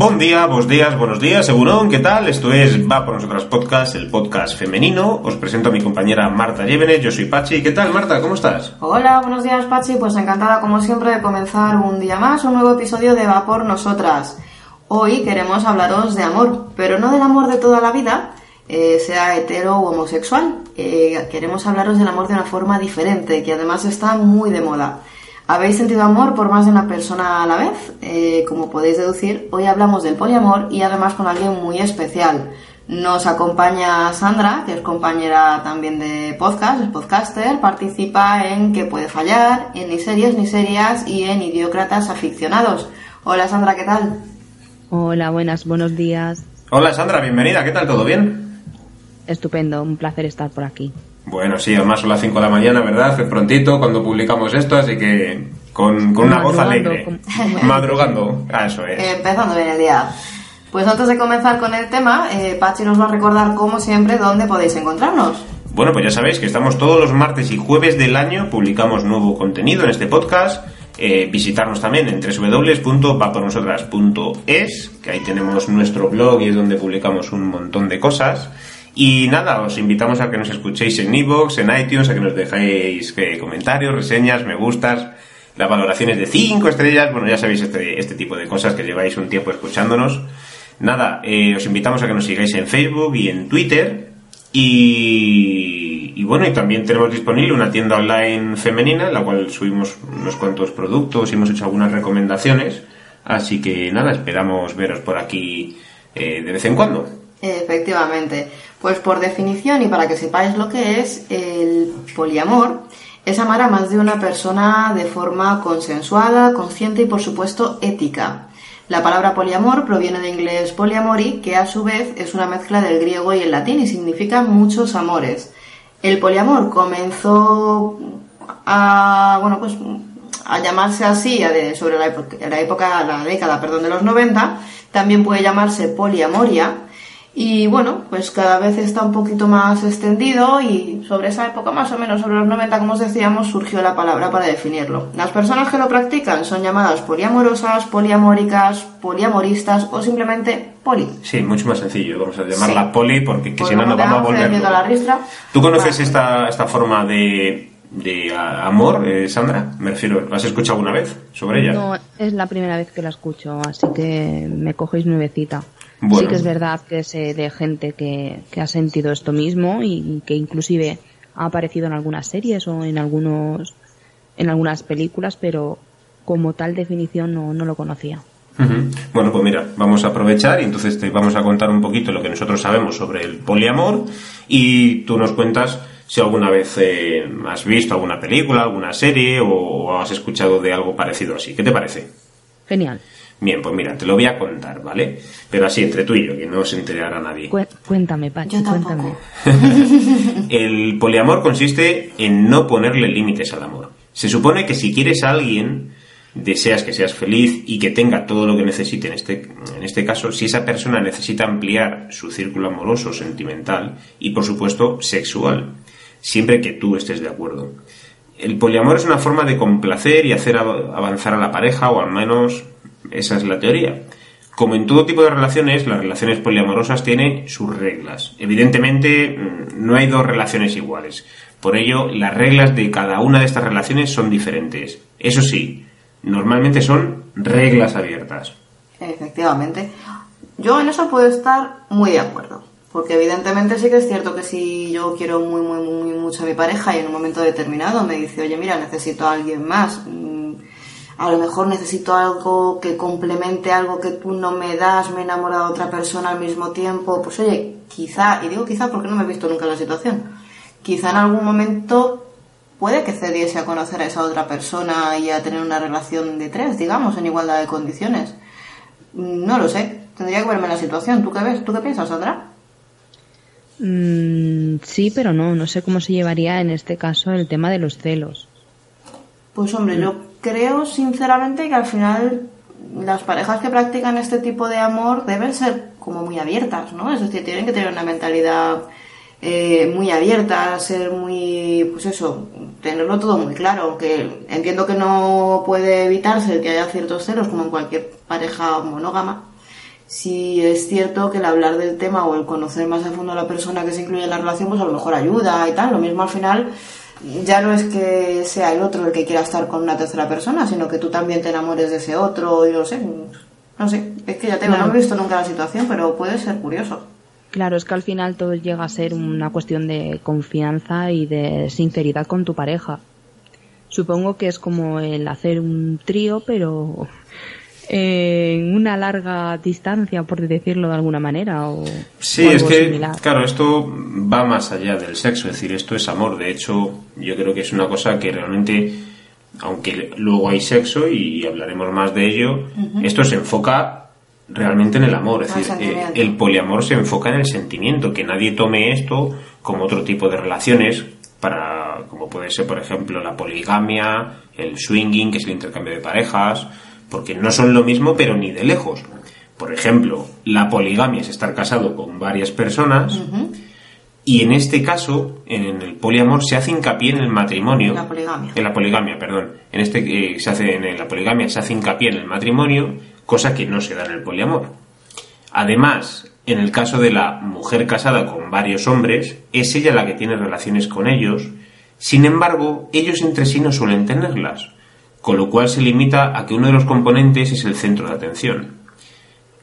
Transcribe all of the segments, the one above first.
Buen día, buenos días, buenos días, segurón, ¿qué tal? Esto es Va por Nosotras Podcast, el podcast femenino. Os presento a mi compañera Marta Llévenes, yo soy Pachi. ¿Qué tal, Marta? ¿Cómo estás? Hola, buenos días Pachi, pues encantada como siempre de comenzar un día más, un nuevo episodio de Va por Nosotras. Hoy queremos hablaros de amor, pero no del amor de toda la vida, eh, sea hetero o homosexual. Eh, queremos hablaros del amor de una forma diferente, que además está muy de moda. ¿Habéis sentido amor por más de una persona a la vez? Eh, como podéis deducir, hoy hablamos del poliamor y además con alguien muy especial. Nos acompaña Sandra, que es compañera también de podcast, es podcaster, participa en Que puede fallar, en Ni series ni serias y en Idiócratas aficionados. Hola Sandra, ¿qué tal? Hola, buenas, buenos días. Hola Sandra, bienvenida, ¿qué tal? ¿Todo bien? Estupendo, un placer estar por aquí. Bueno, sí, además son las 5 de la mañana, ¿verdad? Es prontito cuando publicamos esto, así que con, con una voz alegre. Madrugando, ah, eso es. Empezando bien el día. Pues antes de comenzar con el tema, eh, Pachi nos va a recordar como siempre dónde podéis encontrarnos. Bueno, pues ya sabéis que estamos todos los martes y jueves del año, publicamos nuevo contenido en este podcast. Eh, visitarnos también en www.vapornosotras.es, que ahí tenemos nuestro blog y es donde publicamos un montón de cosas. Y nada, os invitamos a que nos escuchéis en iVoox, en iTunes, a que nos dejéis eh, comentarios, reseñas, me gustas, las valoraciones de 5 estrellas, bueno, ya sabéis este, este tipo de cosas que lleváis un tiempo escuchándonos. Nada, eh, os invitamos a que nos sigáis en Facebook y en Twitter. Y, y bueno, y también tenemos disponible una tienda online femenina en la cual subimos unos cuantos productos y hemos hecho algunas recomendaciones. Así que nada, esperamos veros por aquí eh, de vez en cuando. Efectivamente. Pues por definición y para que sepáis lo que es, el poliamor es amar a más de una persona de forma consensuada, consciente y por supuesto ética. La palabra poliamor proviene del inglés poliamori, que a su vez es una mezcla del griego y el latín y significa muchos amores. El poliamor comenzó a, bueno, pues, a llamarse así sobre la época, la época, la década, perdón, de los 90. También puede llamarse poliamoria. Y bueno, pues cada vez está un poquito más extendido y sobre esa época, más o menos sobre los 90, como os decíamos, surgió la palabra para definirlo. Las personas que lo practican son llamadas poliamorosas, poliamóricas, poliamoristas o simplemente poli. Sí, mucho más sencillo. Vamos a llamarla Sí. poli porque que Pues si no nos vamos a volver. la ristra. ¿Tú conoces Vale. esta, esta forma de, de amor, eh, Sandra? Me refiero, ¿la has escuchado alguna vez sobre ella? No, es la primera vez que la escucho, así que me cogéis nuevecita. Bueno. Sí que es verdad que sé de gente que, que ha sentido esto mismo y que inclusive ha aparecido en algunas series o en algunos en algunas películas, pero como tal definición no, no lo conocía. Bueno, pues mira, vamos a aprovechar y entonces te vamos a contar un poquito lo que nosotros sabemos sobre el poliamor y tú nos cuentas si alguna vez eh, has visto alguna película, alguna serie o has escuchado de algo parecido así. ¿Qué te parece? Genial. Bien, pues mira, te lo voy a contar, ¿vale? Pero así, entre tú y yo, que no se enterará nadie. Cué- Cuéntame, Pachi, cuéntame. El poliamor consiste en no ponerle límites al amor. Se supone que si quieres a alguien, deseas que seas feliz y que tenga todo lo que necesite. En este, en este caso, si esa persona necesita ampliar su círculo amoroso, sentimental y, por supuesto, sexual, siempre que tú estés de acuerdo. El poliamor es una forma de complacer y hacer av- avanzar a la pareja, o al menos esa es la teoría. Como en todo tipo de relaciones, las relaciones poliamorosas tienen sus reglas. Evidentemente, mm, no hay dos relaciones iguales. Por ello, las reglas de cada una de estas relaciones son diferentes. Eso sí, normalmente son reglas abiertas. Efectivamente. Yo en eso puedo estar muy de acuerdo. Porque evidentemente sí que es cierto que si yo quiero muy, muy, muy mucho a mi pareja y en un momento determinado me dice, oye, mira, necesito a alguien más, a lo mejor necesito algo que complemente algo que tú no me das, me he enamorado de otra persona al mismo tiempo, pues oye, quizá, y digo quizá porque no me he visto nunca en la situación, quizá en algún momento puede que cediese a conocer a esa otra persona y a tener una relación de tres, digamos, en igualdad de condiciones. No lo sé, tendría que verme en la situación. ¿Tú qué ves? ¿Tú qué piensas, Sandra? Mm, sí, pero no, no sé cómo se llevaría en este caso el tema de los celos. Pues hombre, yo creo sinceramente que al final las parejas que practican este tipo de amor deben ser como muy abiertas, ¿no? Es decir, tienen que tener una mentalidad eh, muy abierta, ser muy, pues eso, tenerlo todo muy claro, aunque entiendo que no puede evitarse que haya ciertos celos como en cualquier pareja monógama. Si es cierto que el hablar del tema o el conocer más a fondo a la persona que se incluye en la relación, pues a lo mejor ayuda y tal. Lo mismo al final, ya no es que sea el otro el que quiera estar con una tercera persona, sino que tú también te enamores de ese otro, y no sé. No sé, es que ya tengo, no he visto nunca la situación, pero puede ser curioso. Claro, es que al final todo llega a ser una cuestión de confianza y de sinceridad con tu pareja. Supongo que es como el hacer un trío, pero en una larga distancia, por decirlo de alguna manera. O, Sí, o es que, similar. claro, esto va más allá del sexo, es decir, esto es amor. De hecho, yo creo que es una cosa que realmente, aunque luego hay sexo y hablaremos más de ello, esto se enfoca realmente en el amor. Es decir, eh, sentimiento. el poliamor se enfoca en el sentimiento, que nadie tome esto como otro tipo de relaciones para como puede ser por ejemplo la poligamia el swinging que es el intercambio de parejas porque no son lo mismo pero ni de lejos. Por ejemplo la poligamia es estar casado con varias personas y en este caso en el poliamor se hace hincapié en el matrimonio. La poligamia. en la poligamia perdón. En este eh, se hace en la poligamia se hace hincapié en el matrimonio cosa que no se da en el poliamor. Además, en el caso de la mujer casada con varios hombres, es ella la que tiene relaciones con ellos. Sin embargo, ellos entre sí no suelen tenerlas, con lo cual se limita a que uno de los componentes es el centro de atención.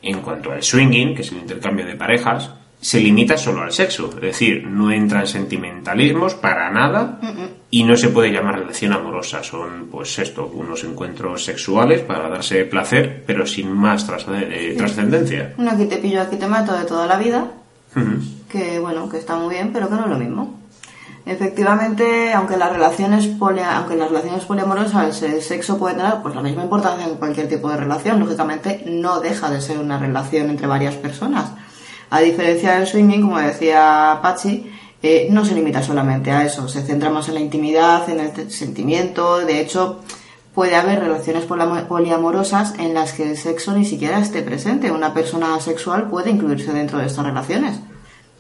En cuanto al swinging, que es el intercambio de parejas, se limita solo al sexo, es decir, no entra en sentimentalismos para nada y no se puede llamar relación amorosa. Son, pues esto, unos encuentros sexuales para darse placer, pero sin más eh, trascendencia. Aquí te pillo, aquí te mato de toda la vida, que bueno, que está muy bien, pero que no es lo mismo. Efectivamente, aunque las relaciones polia, aunque las relaciones poliamorosas el sexo puede tener pues la misma importancia en cualquier tipo de relación, lógicamente no deja de ser una relación entre varias personas. A diferencia del swinging, como decía Pachi, eh, no se limita solamente a eso, se centra más en la intimidad, en el sentimiento, de hecho puede haber relaciones poliamorosas en las que el sexo ni siquiera esté presente. Una persona sexual puede incluirse dentro de estas relaciones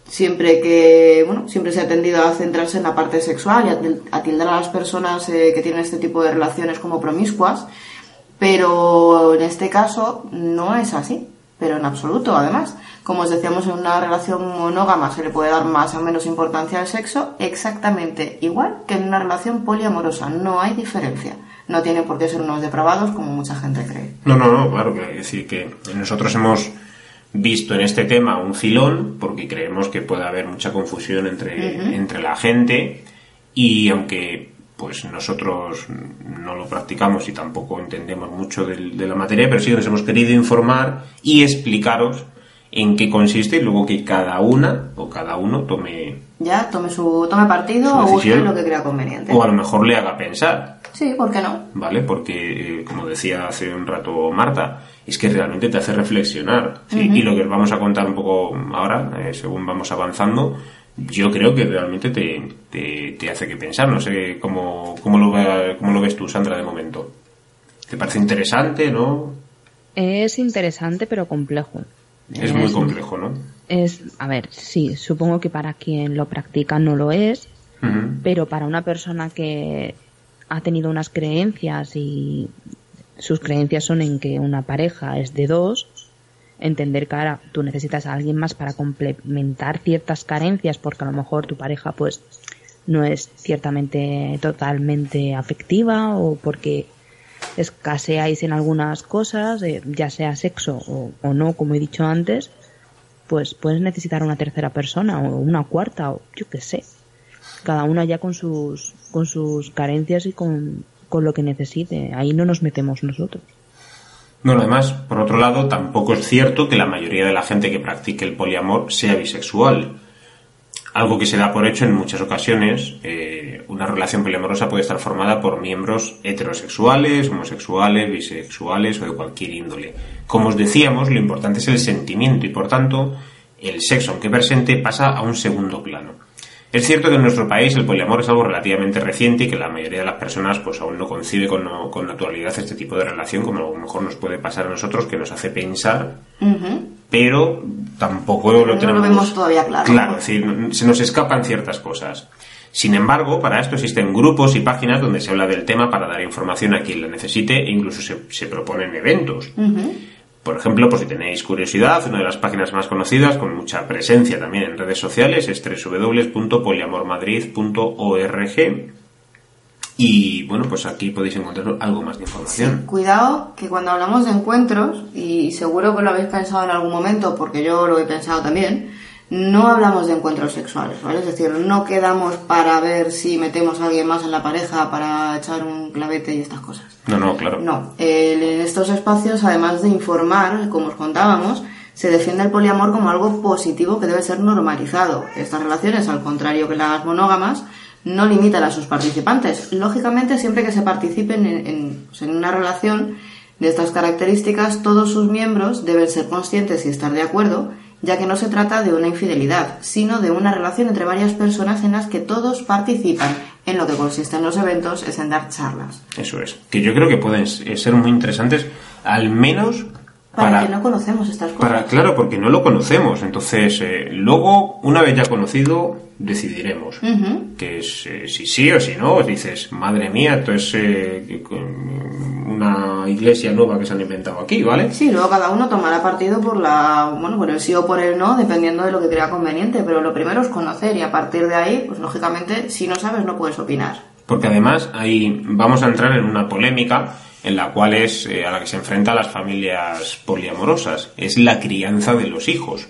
siempre que bueno siempre se ha tendido a centrarse en la parte sexual y a, til- a tildar a las personas eh, que tienen este tipo de relaciones como promiscuas pero en este caso no es así pero en absoluto además. Como os decíamos en una relación monógama se le puede dar más o menos importancia al sexo exactamente igual que en una relación poliamorosa no hay diferencia. No tiene por qué ser unos depravados como mucha gente cree. No, no, no, claro, que decir que nosotros hemos visto en este tema un filón porque creemos que puede haber mucha confusión entre, entre la gente y aunque pues nosotros no lo practicamos y tampoco entendemos mucho del- de, la materia, pero sí que nos hemos querido informar y explicaros en qué consiste y luego que cada una o cada uno tome ya tome su tome partido Su o busque lo que crea conveniente o a lo mejor le haga pensar sí por qué no ¿vale? Porque, eh, como decía hace un rato Marta, es que realmente te hace reflexionar. ¿sí? Y lo que os vamos a contar un poco ahora, eh, según vamos avanzando, yo creo que realmente te, te, te hace que pensar. No sé cómo, cómo, lo, ve- cómo lo ves tú, Sandra, de momento. ¿Te parece interesante, no? Es interesante pero complejo. Es muy complejo, ¿no? Es, a ver, sí, supongo que para quien lo practica no lo es, pero para una persona que ha tenido unas creencias y sus creencias son en que una pareja es de dos, entender que ahora tú necesitas a alguien más para complementar ciertas carencias porque a lo mejor tu pareja pues no es ciertamente totalmente afectiva o porque escaseáis en algunas cosas, eh, ya sea sexo o, o no, como he dicho antes, pues puedes necesitar una tercera persona o una cuarta o yo qué sé. Cada una ya con sus, con sus carencias y con con lo que necesite. Ahí no nos metemos nosotros. Bueno, además, por otro lado, tampoco es cierto que la mayoría de la gente que practique el poliamor sea bisexual. Algo que se da por hecho en muchas ocasiones, eh, una relación poliamorosa puede estar formada por miembros heterosexuales, homosexuales, bisexuales o de cualquier índole. Como os decíamos, lo importante es el sentimiento y, por tanto, el sexo, aunque presente, pasa a un segundo plano. Es cierto que en nuestro país el poliamor es algo relativamente reciente y que la mayoría de las personas pues aún no concibe con, con naturalidad este tipo de relación como a lo mejor nos puede pasar a nosotros que nos hace pensar, pero tampoco lo No tenemos lo vemos todavía claro. Claro, es decir, no- se nos escapan ciertas cosas. Sin embargo, para esto existen grupos y páginas donde se habla del tema para dar información a quien la necesite e incluso se, se proponen eventos. Por ejemplo, por si tenéis curiosidad, una de las páginas más conocidas, con mucha presencia también en redes sociales, es www.poliamormadrid.org. Y bueno, pues aquí podéis encontrar algo más de información. Cuidado que cuando hablamos de encuentros, y seguro que lo habéis pensado en algún momento, porque yo lo he pensado también, no hablamos de encuentros sexuales, ¿vale? Es decir, no quedamos para ver si metemos a alguien más en la pareja para echar un clavete y estas cosas. No, no, claro. No, en estos espacios, además de informar, como os contábamos, se defiende el poliamor como algo positivo que debe ser normalizado. Estas relaciones, al contrario que las monógamas, no limitan a sus participantes. Lógicamente, siempre que se participen en, en- pues, en una relación de estas características, todos sus miembros deben ser conscientes y estar de acuerdo, ya que no se trata de una infidelidad, sino de una relación entre varias personas en las que todos participan. En lo que consisten los eventos es en dar charlas. Eso es. Que yo creo que pueden eh, ser muy interesantes, al menos Para, para, que no conocemos estas cosas. para claro, porque no lo conocemos. Entonces, eh, luego, una vez ya conocido, decidiremos. Ujú. Que es eh, si sí o si no. Dices, madre mía, esto es eh, una iglesia nueva que se han inventado aquí, ¿vale? Sí, luego cada uno tomará partido por la, bueno, por el sí o por el no, dependiendo de lo que crea conveniente. Pero lo primero es conocer y a partir de ahí, pues lógicamente, si no sabes no puedes opinar. Porque además ahí vamos a entrar en una polémica en la cual es eh, a la que se enfrentan las familias poliamorosas. Es la crianza de los hijos.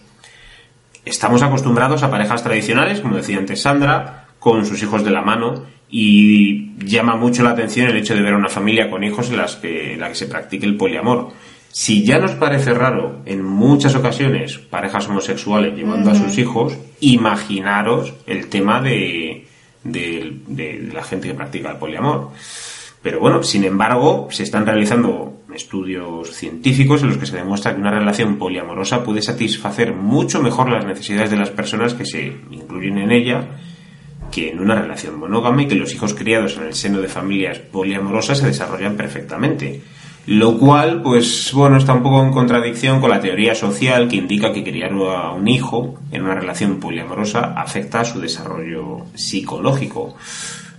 Estamos acostumbrados a parejas tradicionales, como decía antes Sandra, con sus hijos de la mano y llama mucho la atención el hecho de ver a una familia con hijos en las que, en la que se practique el poliamor. Si ya nos parece raro en muchas ocasiones parejas homosexuales llevando a sus hijos, imaginaros el tema de, de- de la gente que practica el poliamor. Pero bueno, sin embargo, se están realizando estudios científicos en los que se demuestra que una relación poliamorosa puede satisfacer mucho mejor las necesidades de las personas que se incluyen en ella que en una relación monógama y que los hijos criados en el seno de familias poliamorosas se desarrollan perfectamente. Lo cual, pues bueno, está un poco en contradicción con la teoría social que indica que criar a un hijo en una relación poliamorosa afecta a su desarrollo psicológico.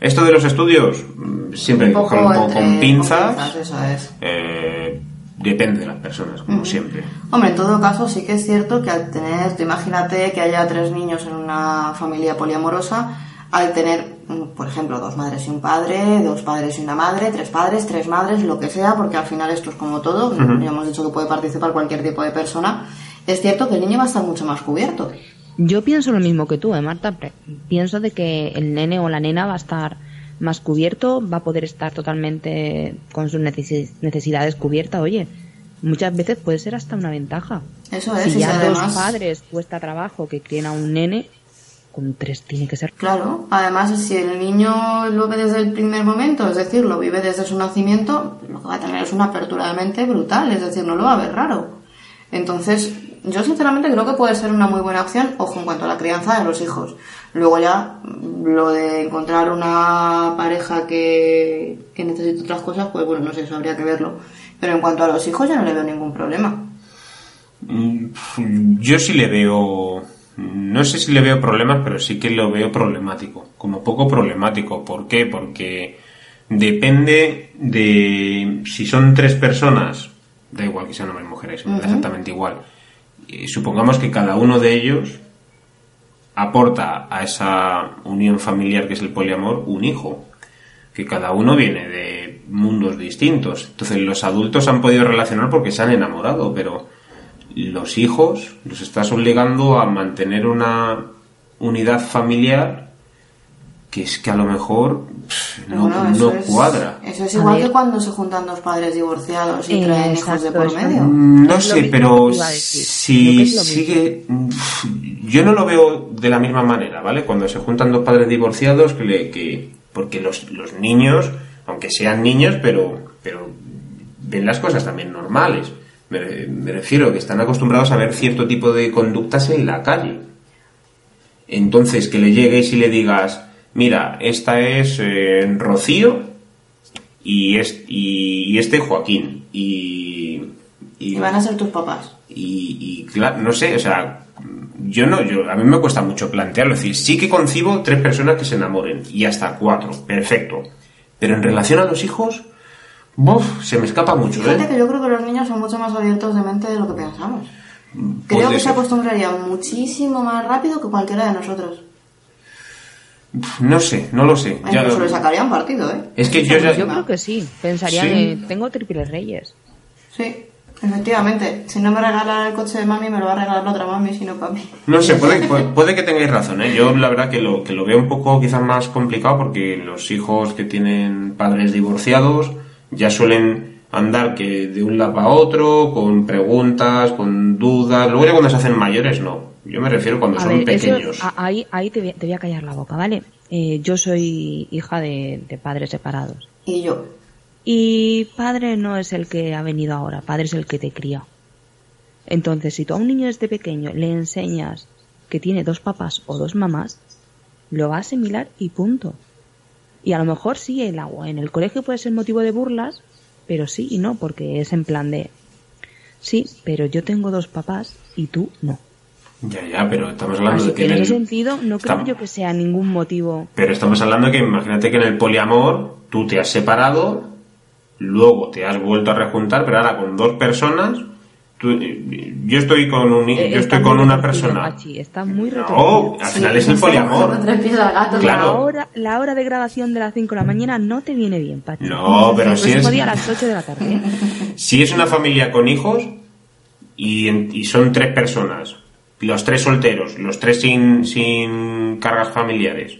Esto de los estudios, mm, siempre un poco entre- con pinzas. con eso es. Eh, depende de las personas, como siempre. Hombre, en todo caso sí que es cierto que al tener, tú imagínate que haya tres niños en una familia poliamorosa, al tener, mm, por ejemplo, dos madres y un padre, dos padres y una madre, tres padres, tres madres, lo que sea, porque al final esto es como todo, ya hemos dicho que puede participar cualquier tipo de persona, es cierto que el niño va a estar mucho más cubierto. Yo pienso lo mismo que tú, ¿eh, Marta? Pienso de que el nene o la nena va a estar más cubierto, va a poder estar totalmente con sus necesi- necesidades cubiertas. Oye, muchas veces puede ser hasta una ventaja. Eso es, si ya además- dos padres cuesta trabajo que críen a un nene, con tres tiene que ser. Claro, además si el niño lo ve desde el primer momento, es decir, lo vive desde su nacimiento, lo que va a tener es una apertura de mente brutal, es decir, no lo va a ver raro. Entonces, yo sinceramente creo que puede ser una muy buena opción, ojo, en cuanto a la crianza de los hijos. Luego ya, mm, lo de encontrar una pareja que, que necesite otras cosas, pues bueno, no sé, eso habría que verlo. Pero en cuanto a los hijos, yo no le veo ningún problema. Mm, Yo sí le veo, no sé si le veo problemas, pero sí que lo veo problemático, como poco problemático. ¿Por qué? Porque depende de si son tres personas, da igual que sean hombres y mujeres, exactamente igual. Eh, supongamos que cada uno de ellos aporta a esa unión familiar que es el poliamor un hijo, que cada uno viene de mundos distintos. Entonces los adultos han podido relacionar porque se han enamorado, pero los hijos los estás obligando a mantener una unidad familiar que es que a lo mejor pff, no, Bueno, no eso es- cuadra. Eso es igual que cuando se juntan dos padres divorciados y Eh, traen hijos de por medio. No sé, pero si sigue... Yo no lo veo de la misma manera, ¿vale? Cuando se juntan dos padres divorciados, que, le- que porque los, los niños, aunque sean niños, pero, pero ven las cosas también normales. Me, me refiero que están acostumbrados a ver cierto tipo de conductas en la calle. Entonces, que le llegues y le digas, mira, esta es eh, Rocío y, es, y, y este Joaquín. Y, Y van a ser tus papás. y, y claro, no sé, o sea, yo no, yo, a mí me cuesta mucho plantearlo. Es decir, sí que concibo tres personas que se enamoren y hasta cuatro, perfecto. Pero en relación a los hijos, ¡buf! se me escapa mucho, Fíjate ¿eh? que yo creo que los niños son mucho más abiertos de mente de lo que pensamos. Creo Puede que se acostumbrarían muchísimo más rápido que cualquiera de nosotros. No sé, no lo sé. Ya- Incluso le sacarían partido, ¿eh? es que yo ya... Yo creo que sí. Pensaría Sí. que tengo triples reyes. Sí, efectivamente. Si no me regalan el coche de mami, me lo va a regalar la otra mami, si no para mí. No sé, puede, puede, puede que tengáis razón, ¿eh? Yo la verdad que lo, que lo veo un poco quizás más complicado porque los hijos que tienen padres divorciados ya suelen andar que de un lado a otro, con preguntas, con dudas. Luego ya cuando se hacen mayores, no. Yo me refiero cuando A son ver, eso- pequeños. a- ahí, ahí te, voy, te voy a callar la boca, ¿vale? Eh, yo soy hija de, de padres separados. Y yo. Y padre no es el que ha venido ahora, padre es el que te cría. Entonces, si tú a un niño desde pequeño le enseñas que tiene dos papás o dos mamás, lo va a asimilar y punto. Y a lo mejor sí, el agua en el colegio puede ser motivo de burlas, pero sí y no, porque es en plan de, sí, pero yo tengo dos papás y tú no. Ya, ya, pero estamos hablando Así de que en ese el- sentido no creo Estamos- yo que sea ningún motivo. Pero estamos hablando que imagínate que en el poliamor tú te has separado, luego te has vuelto a rejuntar, pero ahora con dos personas. tú- eh, yo estoy con un, Eh, yo estoy con una persona. Pachi, está muy No, al final es el poliamor. Gato. Claro. La hora, la hora de grabación de las 5 de la mañana no te viene bien, Pachi. No, pero El si es, día a las 8 de la tarde. si es una familia con hijos y, en- y son tres personas, los tres solteros, los tres sin, sin cargas familiares,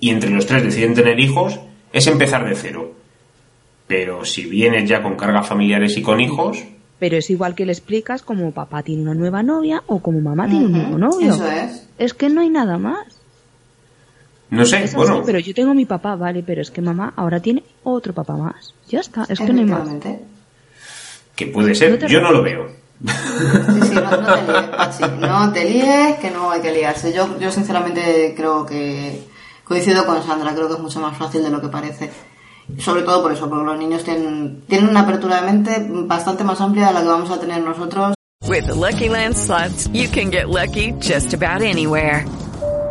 y entre los tres deciden tener hijos, es empezar de cero. Pero si vienes ya con cargas familiares y con hijos, Pero es igual que le explicas como papá tiene una nueva novia o como mamá tiene un nuevo novio. Eso es. Es que no hay nada más. no sé, Es así, bueno, pero yo tengo mi papá, vale, pero es que mamá ahora tiene otro papá más. Ya está, es que no hay más. Que puede ser, yo no lo veo. Sí, sí, no, no te líes. No que no hay que liarse. Yo, yo sinceramente creo que coincido con Sandra, creo que es mucho más fácil de lo que parece. Sobre todo por eso, porque los niños tienen, tienen una apertura de mente bastante más amplia de la que vamos a tener nosotros. With the Lucky Land slots, you can get lucky just about anywhere.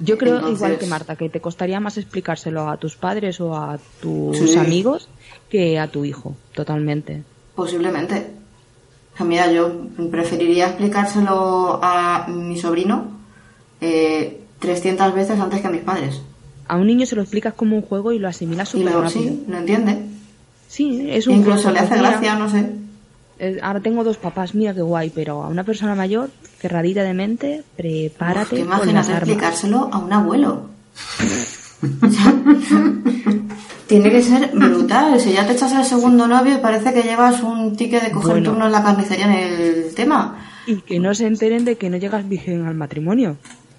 Yo creo Entonces- igual que Marta, que te costaría más explicárselo a tus padres o a tus Sí. amigos que a tu hijo, totalmente. Posiblemente. Mira, yo preferiría explicárselo a mi sobrino eh, 300 veces antes que a mis padres. A un niño se lo explicas como un juego y lo asimila Y súper rápido. sí, lo entiende. Sí, es un Incluso le hace gracia, no sé. Eh, ahora tengo dos papás, mira qué guay, pero a una persona mayor, cerradita de mente, Uf, prepárate que con las imagínate armas. explicárselo a un abuelo. Tiene que ser brutal. Si ya te echas el segundo novio y parece que llevas un ticket de coger Bueno. turno en la carnicería en el tema. Y que no se enteren de que no llegas virgen al matrimonio.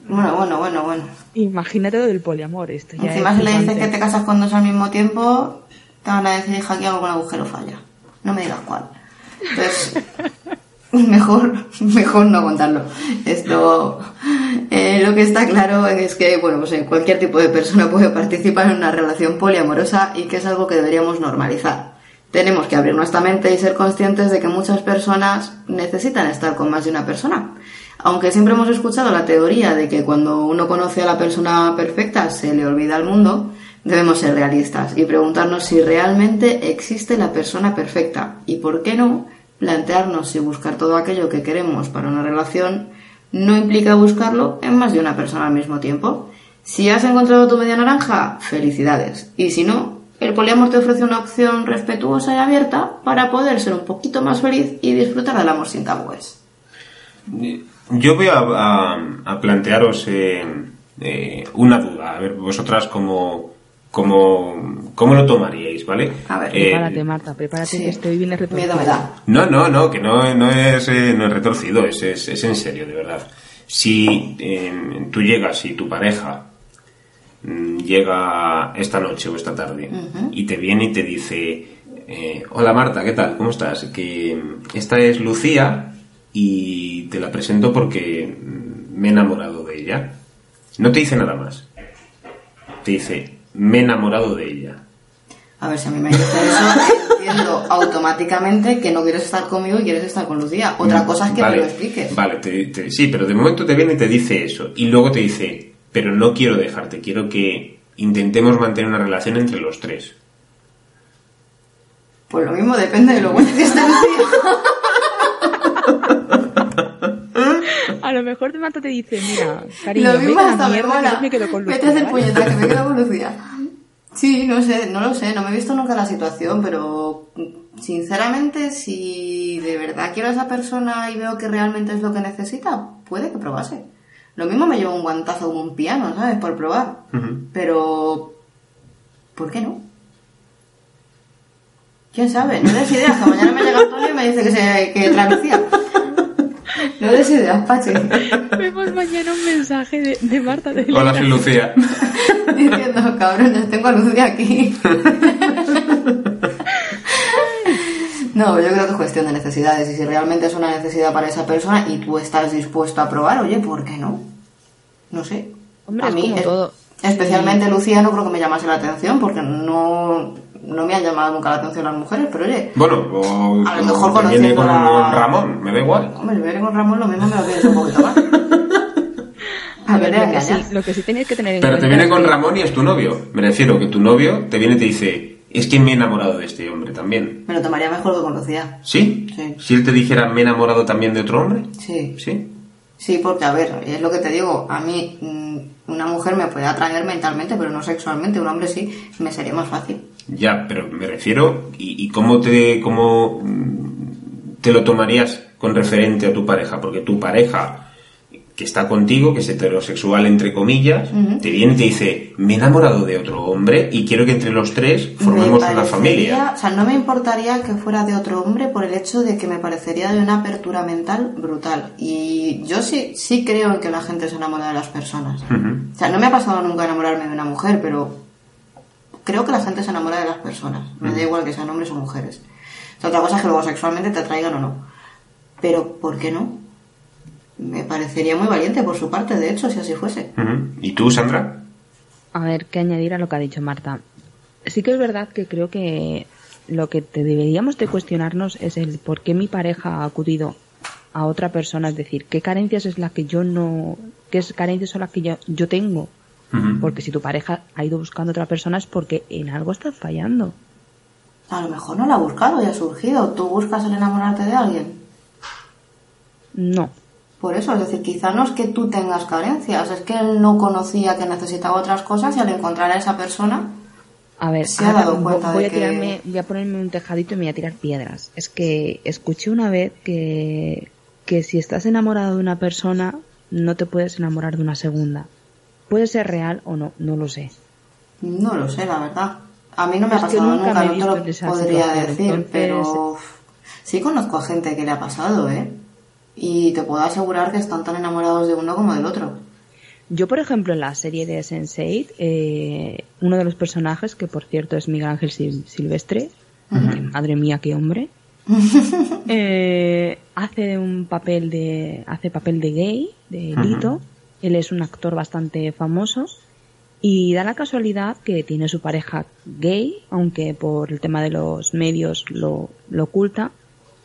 Bueno, bueno, bueno, bueno. Imagínate lo del poliamor, esto ya Encima es si le dices que te casas con dos al mismo tiempo, te van a decir, hija, aquí algo con agujero falla. No me digas cuál. Entonces, mejor, mejor no contarlo. Esto, eh, lo que está claro es que, bueno, pues eh, cualquier tipo de persona puede participar en una relación poliamorosa y que es algo que deberíamos normalizar. Tenemos que abrir nuestra mente y ser conscientes de que muchas personas necesitan estar con más de una persona. Aunque siempre hemos escuchado la teoría de que cuando uno conoce a la persona perfecta se le olvida el mundo, Debemos ser realistas y preguntarnos si realmente existe la persona perfecta y, por qué no, plantearnos si buscar todo aquello que queremos para una relación no implica buscarlo en más de una persona al mismo tiempo. Si has encontrado tu media naranja, felicidades. Y si no, el poliamor te ofrece una opción respetuosa y abierta para poder ser un poquito más feliz y disfrutar del amor sin tabúes. Yo voy a, plantearos eh, eh, una duda. A ver, vosotras cómo, cómo, cómo lo tomaríais, ¿vale? A ver, Eh, Prepárate, Marta, prepárate sí. que estoy bien retorcido. Miedo me da. No, no, no, que no, no, es, eh, no es retorcido, es, es, es en serio, de verdad. Si eh, tú llegas y tu pareja mm, llega esta noche o esta tarde y te viene y te dice, eh, hola Marta, ¿qué tal? ¿Cómo estás? Que mm, esta es Lucía y te la presento porque mm, me he enamorado de ella. No te dice nada más. Te dice, me he enamorado de ella. A ver, si a mí me dice eso, entiendo automáticamente que no quieres estar conmigo y quieres estar con Lucía. Otra cosa es que Vale, me lo expliques. Vale, te- te- sí, pero de momento te viene y te dice eso. Y luego te dice, pero no quiero dejarte, quiero que intentemos mantener una relación entre los tres. Pues lo mismo depende de lo bueno que esté Lucía. A lo mejor de Marta te dice, mira, cariño, Lo mismo hasta me mola. me quedo con Vete Lucía, a hacer ¿vale? puñetas, que me quedo con Lucía. Sí, no sé, no lo sé, no me he visto nunca la situación, pero sinceramente, si de verdad quiero a esa persona y veo que realmente es lo que necesita, puede que probase. Lo mismo me llevo un guantazo como un piano, ¿sabes? Por probar. Pero, ¿por qué no? ¿Quién sabe? No des ideas, que mañana me llega Antonio y me dice que, se, que trae Lucía. No des ideas, Pache. Vemos mañana un mensaje de, de Marta de Hola, soy Lucía. Diciendo, cabrones, tengo a Lucía aquí. No, yo creo que es cuestión de necesidades. Y si realmente es una necesidad para esa persona y tú estás dispuesto a probar, oye, ¿por qué no? No sé. Hombre, es como es- todo. Especialmente Lucía no creo que me llamase la atención porque no, no me han llamado nunca la atención las mujeres, pero oye, Bueno, o, A lo mejor o te viene con Ramón, me da igual. hombre, si viene con Ramón lo mismo me lo pienso un poquito más. A ver, lo que, sí, lo que sí tenéis que tener en Pero te viene con que- Ramón y es tu novio. Me refiero que tu novio te viene y te dice, es que me he enamorado de este hombre también. Me lo tomaría mejor que con Lucía. ¿Sí? Sí. Si él te dijera, me he enamorado también de otro hombre. Sí. ¿Sí? Sí, porque a ver, es lo que te digo, a mí mm, una mujer me puede atraer mentalmente, pero no sexualmente, un hombre sí, me sería más fácil. Ya, pero me refiero, ¿y, y cómo te cómo mm, te lo tomarías con referente a tu pareja? Porque tu pareja, que está contigo, que es heterosexual entre comillas, te viene y te dice, me he enamorado de otro hombre y quiero que entre los tres formemos Me una familia. O sea, no me importaría que fuera de otro hombre por el hecho de que me parecería de una apertura mental brutal. Y yo sí, sí creo en que la gente se enamora de las personas. O sea, no me ha pasado nunca enamorarme de una mujer, pero creo que la gente se enamora de las personas. Me da igual que sean hombres o mujeres. O sea, otra cosa es que luego sexualmente te atraigan o no. Pero, ¿por qué no? Me parecería muy valiente por su parte, de hecho, si así fuese. ¿Y tú, Sandra? A ver, qué añadir a lo que ha dicho Marta. Sí que es verdad que creo que lo que te deberíamos de cuestionarnos es el por qué mi pareja ha acudido a otra persona, es decir, qué carencias es la que yo no, qué carencias son las que yo, yo tengo. Porque si tu pareja ha ido buscando a otra persona es porque en algo estás fallando. A lo mejor no la ha buscado y ha surgido. Tú buscas el enamorarte de alguien. No. Por eso, es decir, quizá no es que tú tengas carencias, es que él no conocía que necesitaba otras cosas y al encontrar a esa persona, A ver, Se ha dado cuenta voy de a que- tirarme, voy a ponerme un tejadito y me voy a tirar piedras. Es que escuché una vez que, que si estás enamorado de una persona, no te puedes enamorar de una segunda. Puede ser real o no, no lo sé. no lo sé, la verdad. A mí no me ha Es pasado nunca nunca, me he no te lo podría decir, entonces- pero sí conozco a gente que le ha pasado, ¿eh? Y te puedo asegurar que están tan enamorados de uno como del otro. Yo, por ejemplo, en la serie de Sense8, eh, uno de los personajes, que por cierto es Miguel Ángel Sil- Silvestre, que madre mía, qué hombre, eh, hace un papel de hace papel de gay, de Lito. Él es un actor bastante famoso y da la casualidad que tiene su pareja gay, aunque por el tema de los medios lo, lo oculta,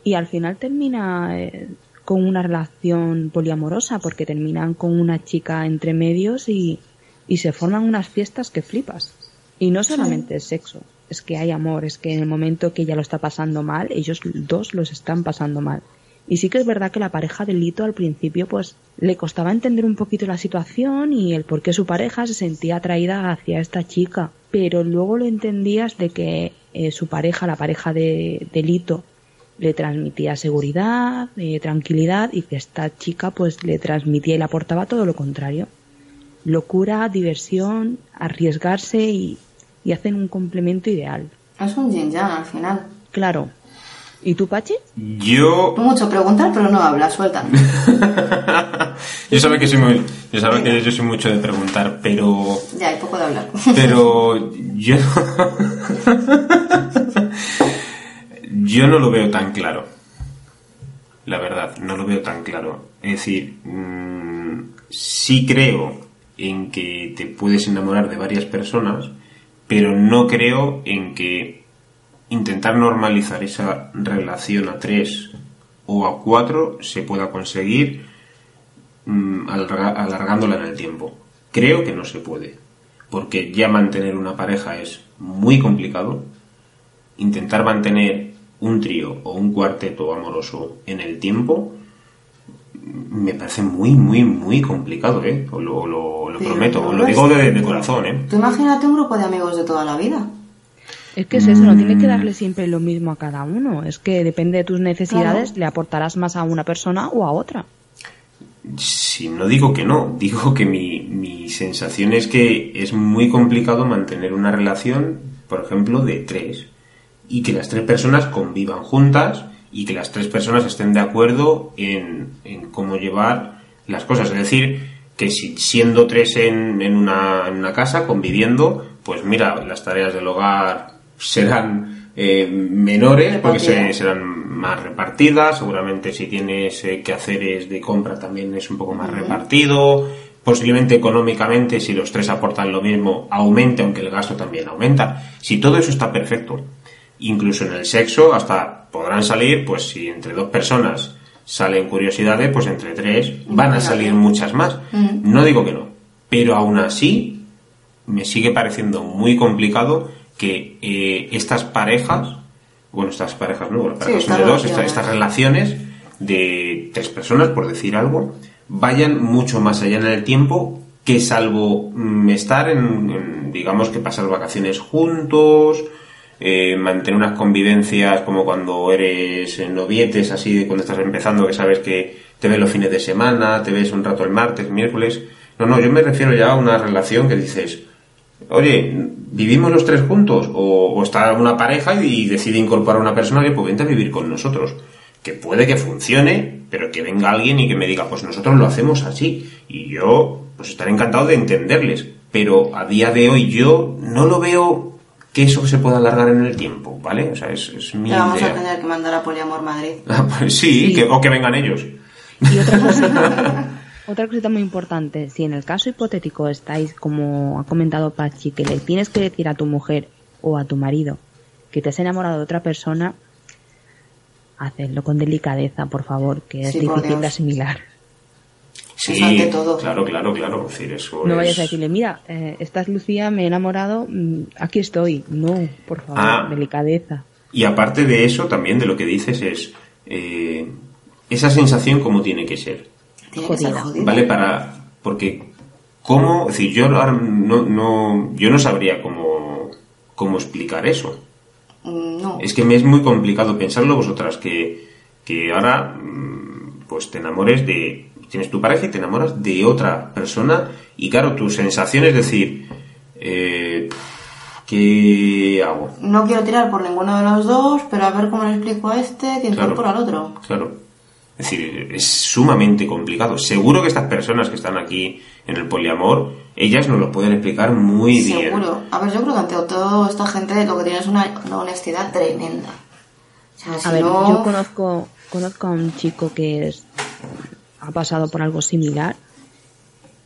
y al final termina eh, con una relación poliamorosa porque terminan con una chica entre medios y, y se forman unas fiestas que flipas. Y no solamente es sexo, es que hay amor, es que en el momento que ella lo está pasando mal, ellos dos los están pasando mal. Y sí que es verdad que la pareja de Lito al principio pues le costaba entender un poquito la situación y el por qué su pareja se sentía atraída hacia esta chica. Pero luego lo entendías de que eh, su pareja, la pareja de, de Lito, le transmitía seguridad, eh, tranquilidad y que esta chica pues le transmitía y le aportaba todo lo contrario. Locura, diversión, arriesgarse y, y hacen un complemento ideal. Es un yin yang al final. Claro. ¿Y tú, Pachi? Yo Tú mucho preguntar, pero no hablas, suelta. yo sabe que soy muy, yo sabe que yo soy mucho de preguntar, pero Ya, hay poco de hablar. pero yo yo no lo veo tan claro. La verdad, no lo veo tan claro. Es decir, mm, sí creo en que te puedes enamorar de varias personas, pero no creo en que intentar normalizar esa relación a tres o a cuatro se pueda conseguir mm, alargándola en el tiempo. Creo que no se puede, porque ya mantener una pareja es muy complicado. Intentar mantener un trío o un cuarteto amoroso en el tiempo mm, me parece muy, muy, muy complicado, ¿eh? Os lo, lo- prometo, os lo digo de corazón, ¿eh? Tú imagínate un grupo de amigos de toda la vida. Es que es eso, no tiene que Mm. darle siempre lo mismo a cada uno. Es que depende de tus necesidades, Claro. le aportarás más a una persona o a otra. Si no digo que no, digo que mi, mi sensación es que es muy complicado mantener una relación, por ejemplo, de tres, y que las tres personas convivan juntas y que las tres personas estén de acuerdo en, en cómo llevar las cosas. Es decir, que si siendo tres en, en, una, en una casa, conviviendo, pues mira, las tareas del hogar serán eh, menores porque se, serán más repartidas, seguramente si tienes eh, quehaceres de compra también es un poco más repartido, posiblemente económicamente si los tres aportan lo mismo aumente aunque el gasto también aumenta. Si todo eso está perfecto, incluso en el sexo hasta podrán salir, pues si entre dos personas salen curiosidades, pues entre tres van a salir muchas más. No digo que no, pero aún así me sigue pareciendo muy complicado que eh, estas parejas, bueno, estas parejas no, las Sí, parejas son de dos, estas, relaciones de tres personas, por decir algo, vayan mucho más allá en el tiempo que salvo mm, estar en, en, digamos que pasar vacaciones juntos, eh, mantener unas convivencias como cuando eres eh, novietes, así de cuando estás empezando, que sabes que te ves los fines de semana, te ves un rato el martes, miércoles. No, no, yo me refiero ya a una relación que dices, oye, ¿vivimos los tres juntos? O, o está una pareja y decide incorporar a una persona que pues vente a vivir con nosotros. Que puede que funcione, pero que venga alguien y que me diga, pues nosotros lo hacemos así. Y yo, pues estaré encantado de entenderles. Pero a día de hoy yo no lo veo que eso se pueda alargar en el tiempo, ¿vale? O sea, es, es mi vamos a tener que mandar a Poliamor Madrid. Ah, pues sí, Sí. que- o que vengan ellos. Y otra cosita, otra cosita muy importante, si en el caso hipotético estáis, como ha comentado Pachi, que le tienes que decir a tu mujer o a tu marido que te has enamorado de otra persona, hacedlo con delicadeza, por favor, que es Sí, difícil de asimilar. Sí, ante todo. claro, claro, claro. Es decir, eso No es- vayas a decirle, mira, eh, esta es Lucía, me he enamorado, mm, aquí estoy. No, por favor, Ah. delicadeza. Y aparte de eso, también de lo que dices es eh, esa sensación como tiene que ser, Tiene que ser Jodida. jodido. ¿vale? Para porque cómo, es decir, yo ahora no, no yo no sabría cómo cómo explicar eso. Mm, No. Es que me es muy complicado pensarlo vosotras que que ahora mm, pues te enamores de tienes tu pareja y te enamoras de otra persona y claro tu sensación es decir eh, ¿qué hago? No quiero tirar por ninguno de los dos, pero a ver cómo le explico a este que Claro. incorpora al otro. Claro. Es decir, es sumamente complicado. Seguro que estas personas que están aquí en el poliamor, ellas nos lo pueden explicar muy bien. Seguro. A ver, yo creo que ante todo esta gente lo que tiene es una, una honestidad tremenda. O sea, si A ver, no... yo conozco, conozco a un chico que es, ha pasado por algo similar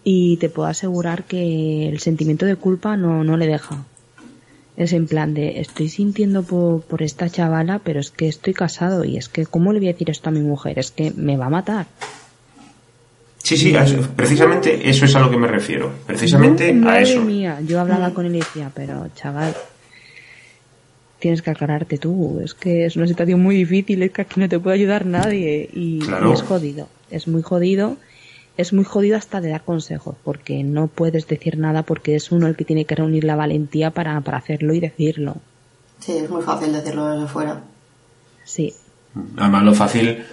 y te puedo asegurar que el sentimiento de culpa no, no le deja. Es en plan de, estoy sintiendo por, por esta chavala, pero es que estoy casado y es que, ¿cómo le voy a decir esto a mi mujer? Es que me va a matar. Sí, sí, eso- precisamente eso es a lo que me refiero. Precisamente a Madre eso. mía, yo hablaba con él y decía, pero chaval, tienes que aclararte tú. Es que es una situación muy difícil, es que aquí no te puede ayudar nadie. Y, Claro. y es jodido, es muy jodido. Es muy jodido hasta de dar consejos, porque no puedes decir nada porque es uno el que tiene que reunir la valentía para, para hacerlo y decirlo. Sí, es muy fácil decirlo desde fuera. Sí, Además, lo fácil,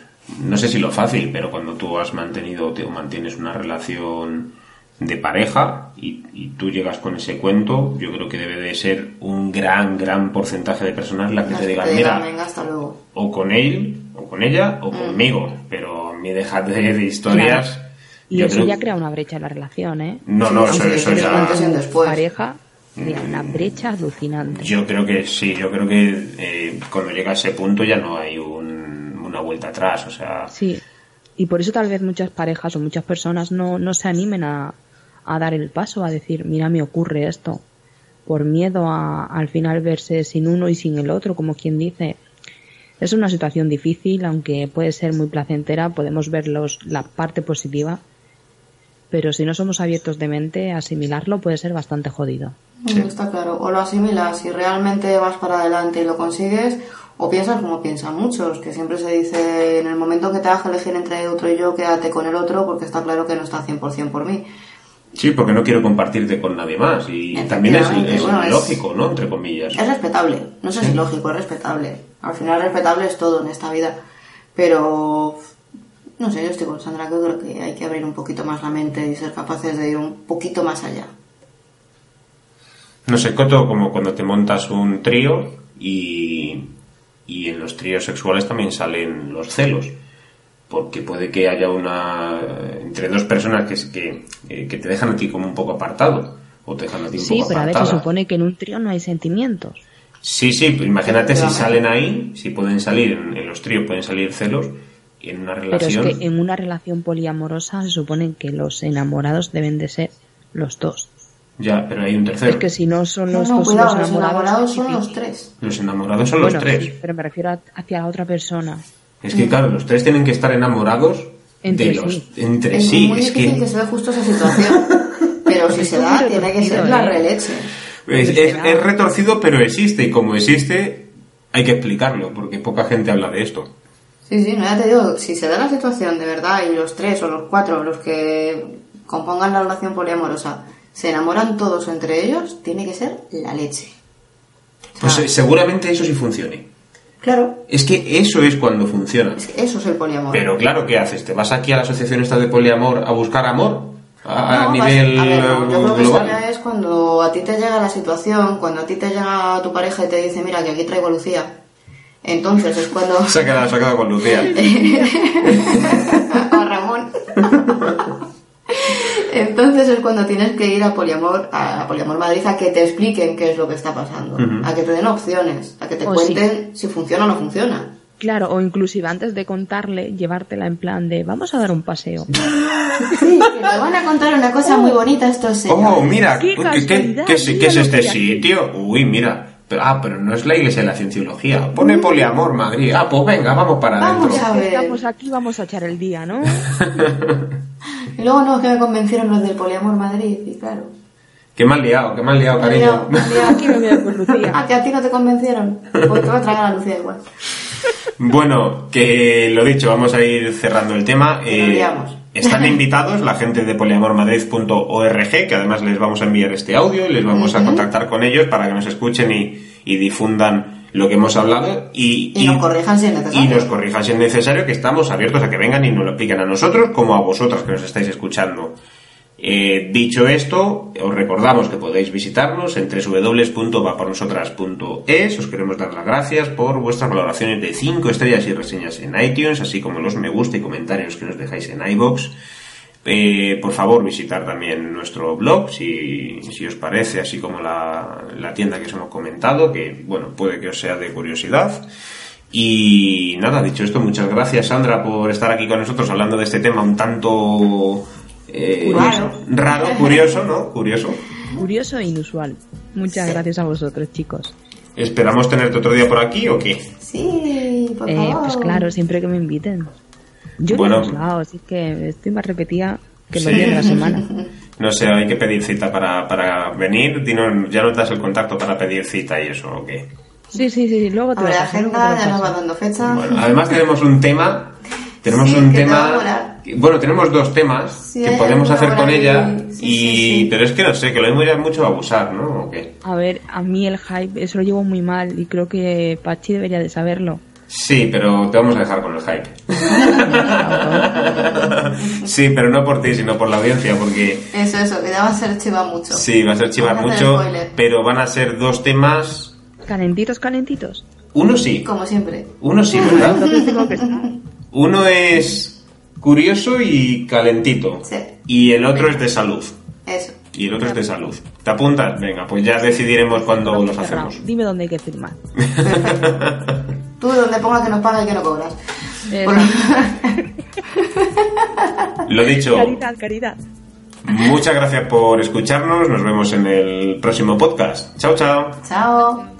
no sé si lo fácil, pero cuando tú has mantenido te- o mantienes una relación de pareja y, y tú llegas con ese cuento, yo creo que debe de ser un gran, gran porcentaje de personas las que Las te digan, mira, venga, hasta luego. o con él, o con ella, o conmigo. Pero a mí dejad de, de historias. Claro. Y yo eso creo- ya crea una brecha en la relación, ¿eh? No, no, eso, eso ya. después. Pareja, crea una brecha alucinante. Yo creo que sí, yo creo que eh, cuando llega a ese punto ya no hay un- una vuelta atrás, o sea, Sí, y por eso tal vez muchas parejas o muchas personas no, no se animen a, a dar el paso, a decir, mira, me ocurre esto, por miedo a al final verse sin uno y sin el otro, como quien dice. Es una situación difícil, aunque puede ser muy placentera, podemos ver los, la parte positiva, pero si no somos abiertos de mente, asimilarlo puede ser bastante jodido. Sí. Está claro. O lo asimilas y realmente vas para adelante y lo consigues, o piensas como piensan muchos, que siempre se dice en el momento que te hagas elegir entre otro y yo, quédate con el otro porque está claro que no está 100% por mí. sí, porque no quiero compartirte con nadie más y también es, Efectivamente, es bueno, es- lógico, ¿no? Entre comillas. Es respetable, no sé si es lógico, es respetable. Al final respetable es todo en esta vida. Pero, no sé, yo estoy con Sandra, que creo que hay que abrir un poquito más la mente y ser capaces de ir un poquito más allá. No sé, Coto, como cuando te montas un trío y, y en los tríos sexuales también salen los celos. Porque puede que haya una. entre dos personas que, se- que, eh, que te dejan a ti como un poco apartado. O te dejan a ti un Sí, poco pero a ver, se supone que en un trío no hay sentimientos. Sí, sí, imagínate si salen ahí, si pueden salir en, en los tríos, pueden salir celos, y en una Pero es relación. que en una relación poliamorosa se supone que los enamorados deben de ser los dos. Ya, pero hay un tercero. Es que si no son No, los no, dos cuidado, los los enamorados, enamorados son los tres. Los enamorados son Bueno, los tres. sí, pero me refiero a- hacia la otra persona. Es que, claro, los tres tienen que estar enamorados Entre de los. sí. Entre Es sí. muy Es difícil que. que... se dé justo esa situación. Pero si se da, tiene que ser la ¿eh? releche. Es, es- es retorcido, pero existe. Y como existe, hay que explicarlo, porque poca gente habla de esto. Sí, sí, no, ya te digo, si se da la situación de verdad y los tres o los cuatro, los que compongan la relación poliamorosa, se enamoran todos entre ellos, tiene que ser la leche. Pues eh, seguramente eso sí funcione. Claro, Es que eso es cuando funciona. es que eso es el poliamor. Pero claro, ¿qué haces? ¿Te vas aquí a la asociación esta de poliamor a buscar amor? A, No, nivel a ver, no, yo creo que global. ya es cuando a ti te llega la situación, cuando a ti te llega tu pareja y te dice, mira, que aquí traigo a Lucía. Entonces es cuando... Se ha quedado, se ha quedado con Lucía. a Ramón. Entonces es cuando tienes que ir a Poliamor, a Poliamor Madrid a que te expliquen qué es lo que está pasando, a que te den opciones, a que te O cuenten si funciona o no funciona. Claro, o inclusive antes de contarle, llevártela en plan de vamos a dar un paseo. Sí, que te van a contar una cosa muy bonita estos señores. Oh, mira, ¡Qué ¿qué, qué, qué es, este sitio? Uy, mira. Pero- ah, pero no es la iglesia de la cienciología. Pone poliamor Madrid. Ah, pues venga, vamos para Vamos adentro. a ver. Estamos aquí, vamos a echar el día, ¿no? Y luego no, es que me convencieron los del Poliamor Madrid, y claro. Qué mal liado, qué mal liado, Me han cariño. liado, me liado. Aquí me quedo con Lucía. Ah, que a ti no te convencieron. Pues te va a tragar a Lucía igual. Bueno, que lo dicho, vamos a ir cerrando el tema. Liamos. Están invitados la gente de poliamormadrid.org, que además les vamos a enviar este audio y les vamos a contactar con ellos para que nos escuchen y, y difundan lo que hemos hablado y, Y nos corrijan si es necesario. Y nos corrijan si es necesario, que estamos abiertos a que vengan y nos lo expliquen a nosotros como a vosotras que nos estáis escuchando. Eh, dicho esto, os recordamos que podéis visitarnos en www.vapornosotras.es. Os queremos dar las gracias por vuestras valoraciones de 5 estrellas y reseñas en iTunes, así como los me gusta y comentarios que nos dejáis en iBox. Eh, por favor, visitar también nuestro blog, si, os parece, así como la, la tienda que os hemos comentado, que bueno, puede que os sea de curiosidad. Y nada, dicho esto, muchas gracias Sandra por estar aquí con nosotros hablando de este tema un tanto eh, Raro. raro, curioso, ¿no? Curioso. Curioso e inusual. Muchas gracias a vosotros, chicos. ¿Esperamos tenerte otro día por aquí o qué? Sí, por Eh, favor. pues claro, siempre que me inviten. Yo Bueno. no lado, así que estoy más repetida que los Sí. días de la semana. No sé, hay que pedir cita para, para venir. Ya no te das el contacto para pedir cita y eso, ¿o qué? Sí, sí, sí, luego te lo Abre paso, luego te agenda, lo ya nos va dando fecha. Bueno, además tenemos un tema. Tenemos Sí, un te tema. molar. Bueno, tenemos dos temas Sí, que podemos hacer con ella. Sí, y sí, sí. Pero es que no sé, que lo mismo ya es mucho abusar, ¿no? ¿O qué? A ver, a mí el hype, eso lo llevo muy mal y creo que Pachi debería de saberlo. Sí, pero te vamos a dejar con el hype. sí, pero no por ti, sino por la audiencia, porque Eso, eso, que ya va a ser chiva mucho. sí, va a ser chivar mucho, pero van a ser dos temas. Calentitos, calentitos. Uno sí, Como siempre. uno sí, ¿verdad? Uno es curioso y calentito. Sí. Y el otro es de salud. Eso. Y el otro es de salud. ¿Te apuntas? Venga, pues ya decidiremos cuándo los hacemos. Dime dónde hay que firmar. Tú donde pongas que nos paga y que no cobras. Eh, Lo dicho, Caridad, caridad. muchas gracias por escucharnos. Nos vemos en el próximo podcast. Chao, chao. Chao.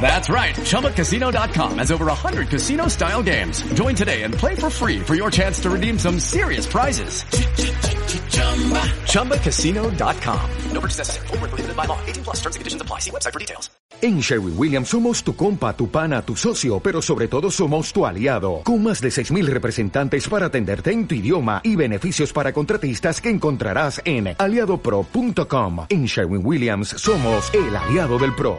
That's right. ChumbaCasino.com has over 100 casino style games. Join today and play for free for your chance to redeem some serious prizes. ChumbaCasino.com. No purchase necessary. Prohibited by law. 18 plus terms and conditions apply. See website for details. En Sherwin Williams somos tu compa, tu pana, tu socio, pero sobre todo somos tu aliado, con más de 6.000 representantes para atenderte en tu idioma y beneficios para contratistas que encontrarás en aliadopro.com. En Sherwin Williams somos el aliado del PRO.